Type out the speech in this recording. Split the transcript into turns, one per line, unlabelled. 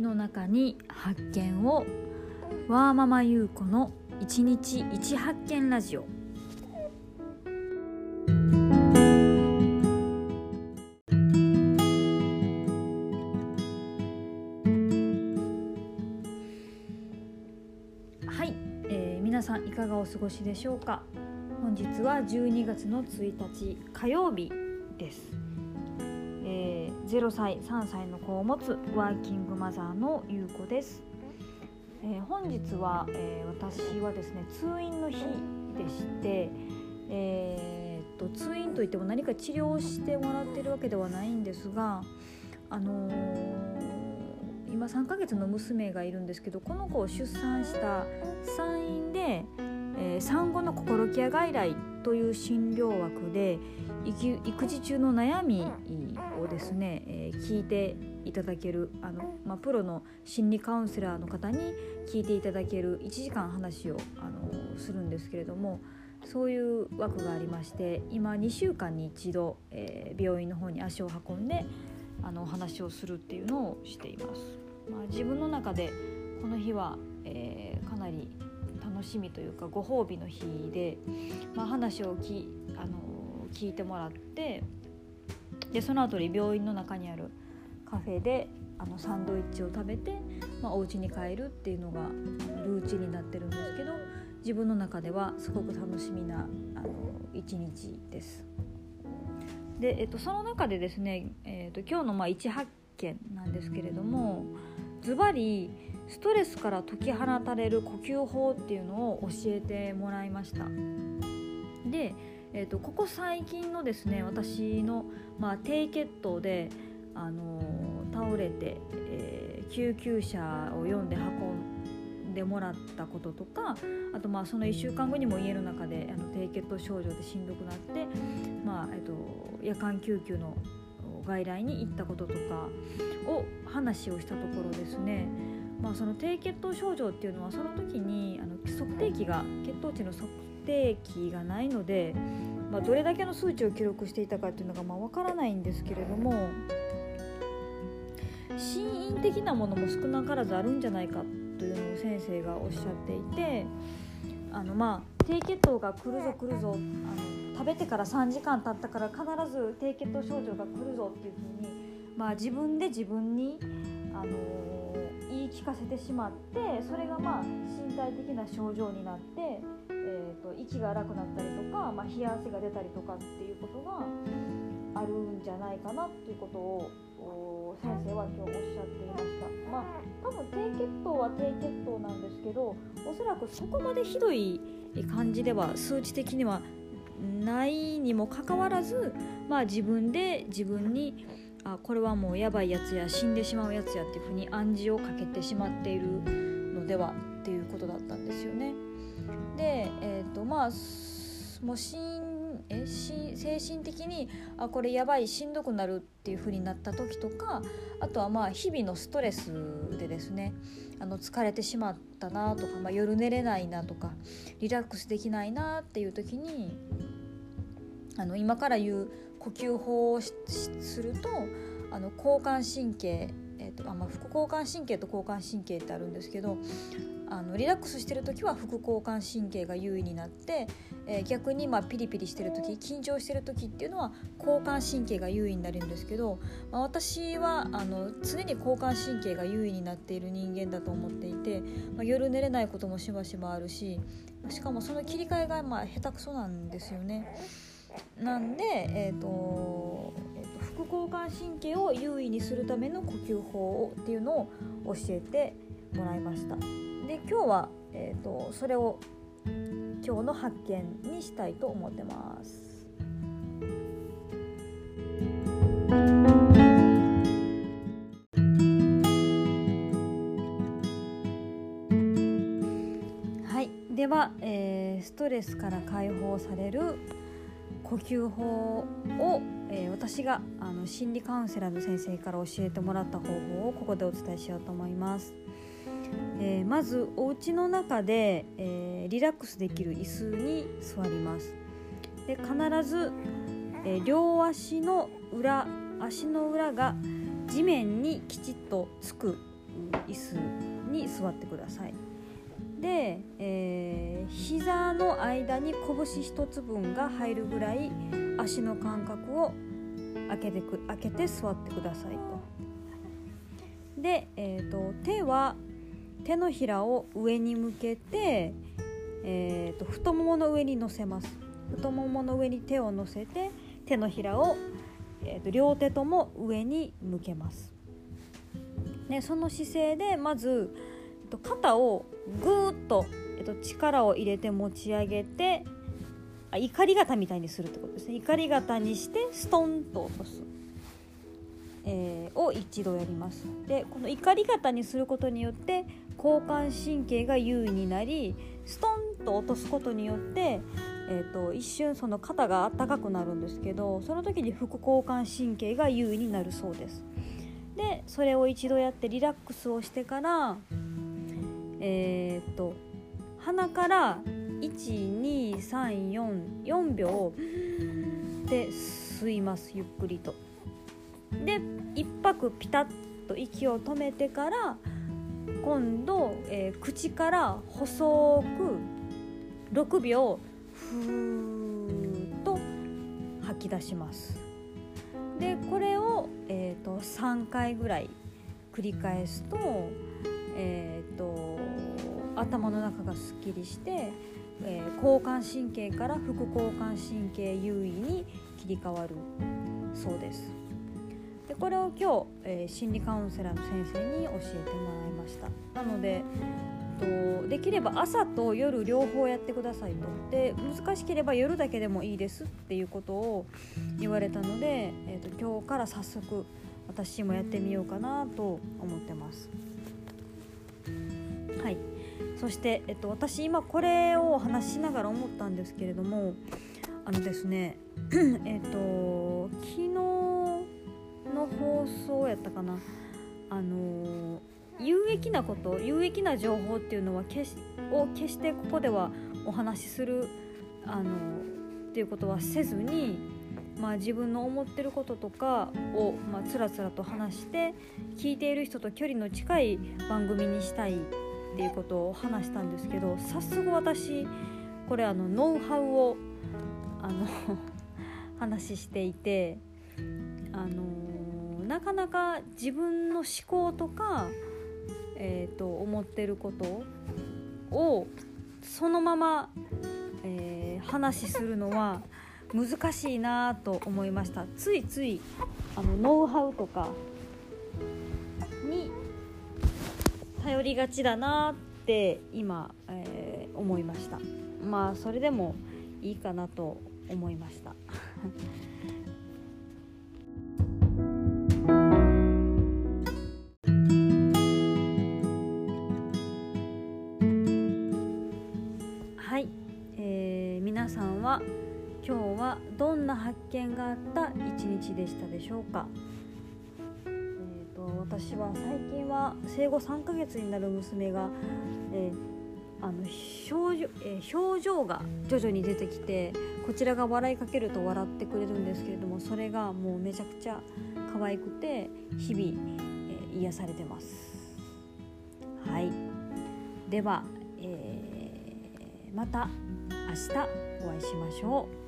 日の中に発見をワーママ優子の一日一発見ラジオ。はい、えー、皆さんいかがお過ごしでしょうか？本日は12月の1日火曜日です、0歳3歳の子を持つワーキングマザーの優子です、えー、本日は、えー、私はですね通院の日でして、えー、っと通院といっても何か治療をしてもらってるわけではないんですがあの今3ヶ月の娘がいるんですけどこの子を出産した産院で、え産後の心ケア外来という診療枠で育児中の悩みをですね、えー、聞いていただけるあの、まあ、プロの心理カウンセラーの方に聞いていただける1時間話をあのするんですけれどもそういう枠がありまして今2週間に1度、えー、病院の方に足を運んであのお話をするっていうのをしています。まあ、自分の中でこの日は、えー、かなり楽しみというかご褒美の日で、まあ、話をきあの聞いてもらってでその後に病院の中にあるカフェであのサンドイッチを食べて、まあ、お家に帰るっていうのがルーチンになってるんですけど自分の中ではすごく楽しみなあの一日です。で、えっと、その中でですね、えっと、今日のまあ一発見なんですけれどもズバリストレスから解き放たれる呼吸法っていうのを教えてもらいました。でえーと、ここ最近のですね私の、まあ、低血糖で、あのー、倒れて、えー、救急車を呼んで運んでもらったこととかあとまあその1週間後にも家の中であの低血糖症状でしんどくなって、まあえーと、夜間救急の外来に行ったこととかを話をしたところですねまあ、その低血糖症状っていうのはその時にあの測定器が血糖値の測定器がないので、まあ、どれだけの数値を記録していたかっていうのがまあ分からないんですけれども心因的なものも少なからずあるんじゃないかというのを先生がおっしゃっていてあのまあ低血糖が来るぞ来るぞあの食べてから3時間経ったから必ず低血糖症状が来るぞっていうふうに、まあ、自分で自分に聞かせてしまってそれがまあ身体的な症状になってえーと、息が荒くなったりとか、まあ、冷や汗が出たりとかっていうことがあるんじゃないかなっていうことを先生は今日おっしゃっていました。まあ、多分低血糖は低血糖なんですけどおそらくそこまでひどい感じでは数値的にはないにもかかわらず、まあ、自分で自分にあこれはもうやばいやつや死んでしまうやつやっていうふうに暗示をかけてしまっているのではっていうことだったんですよね。で、えーとまあ、もうしんえし精神的にあこれやばいしんどくなるっていう風になった時とかあとはまあ日々のストレスでですねあの疲れてしまったなとか、まあ、夜寝れないなとかリラックスできないなっていう時にあの今から言う呼吸法をするとあの交感神経えーとあまあ、副交感神経と交感神経ってあるんですけどあのリラックスしてる時は副交感神経が優位になって、えー、逆にまあピリピリしてる時緊張してる時っていうのは交感神経が優位になるんですけど、まあ、私はあの常に交感神経が優位になっている人間だと思っていて、まあ、夜寝れないこともしばしばあるししかもその切り替えがまあ下手くそなんですよね。なんで、えーとえーと、副交感神経を優位にするための呼吸法っていうのを教えてもらいました。で今日は、えーと、それを今日の発見にしたいと思ってます。はい、では、えー、ストレスから解放される呼吸法を、えー、私があの心理カウンセラーの先生から教えてもらった方法をここでお伝えしようと思います。えー、まずお家の中で、えー、リラックスできる椅子に座りますで必ず、えー、両足の裏足の裏が地面にきちっとつく椅子に座ってください。で、えー、膝の間に拳一つ分が入るぐらい足の間隔を開けてく開けて座ってくださいと。で、えーと、手は手のひらを上に向けて、えーと、太ももの上に乗せます太ももの上に手を乗せて手のひらを、えーと両手とも上に向けます。ね、その姿勢でまずと肩をぐーっと、えっと、力を入れて持ち上げてあ怒り型みたいにするってことですね。怒り型にしてストンと落とす、えー、を一度やります。でこの怒り型にすることによって交感神経が優位になりストンと落とすことによって、えーと、一瞬その肩が温かくなるんですけどその時に副交感神経が優位になるそうです。でそれを一度やってリラックスをしてからえー、っと鼻から12344秒で吸いますゆっくりと。で一泊ピタッと息を止めてから今度、えー、口から細く6秒ふーっと吐き出します。でこれを、えーと、3回ぐらい繰り返すと,、えーと、頭の中がすっきりして、えー、交感神経から副交感神経優位に切り替わるそうです。でこれを今日、えー、心理カウンセラーの先生に教えてもらいました。なのでとできれば朝と夜両方やってくださいとで難しければ夜だけでもいいですっていうことを言われたので、えーと、今日から早速私もやってみようかなと思ってます。そして、えっと、私今これを話しながら思ったんですけれどもあのですね えっと昨日の放送やったかなあの有益なこと有益な情報っていうのは決しを決してここではお話しするあのっていうことはせずに、まあ、自分の思ってることとかを、まあ、つらつらと話して聞いている人と距離の近い番組にしたいっていうことを話したんですけど早速私これあのノウハウをあの 話していてあのなかなか自分の思考とかえーと、思ってることをそのまま、えー、話するのは難しいなと思いました。ついついあのノウハウとか頼りがちだなって今、えー、思いました。まあそれでもいいかなと思いました。は今日はどんな発見があった一日でしたでしょうか、私は最近は生後3ヶ月になる娘が、えー、あの症状えー、表情が徐々に出てきてこちらが笑いかけると笑ってくれるんですけれどもそれがもうめちゃくちゃ可愛くて日々、えー、癒されてますはいでは、えー、また明日お会いしましょう。